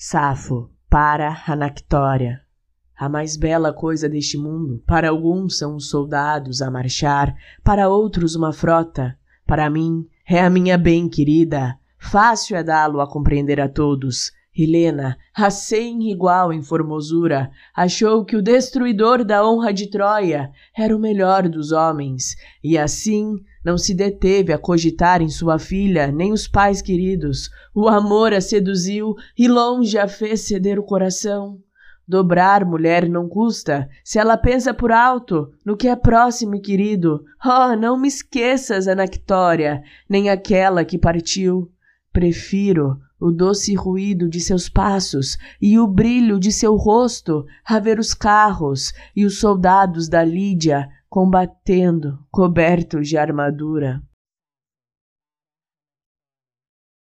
Safo, para Anactória. A mais bela coisa deste mundo, para alguns são os soldados a marchar, para outros uma frota, para mim é a minha bem querida. Fácil é dá-lo a compreender a todos. Helena, a sem igual em formosura, achou que o destruidor da honra de Troia era o melhor dos homens, e assim não se deteve a cogitar em sua filha nem os pais queridos. O amor a seduziu e longe a fez ceder o coração. Dobrar mulher não custa, se ela pensa por alto no que é próximo e querido. Oh, não me esqueças, Anactória, nem aquela que partiu. Prefiro o doce ruído de seus passos e o brilho de seu rosto a ver os carros e os soldados da Lídia combatendo, cobertos de armadura.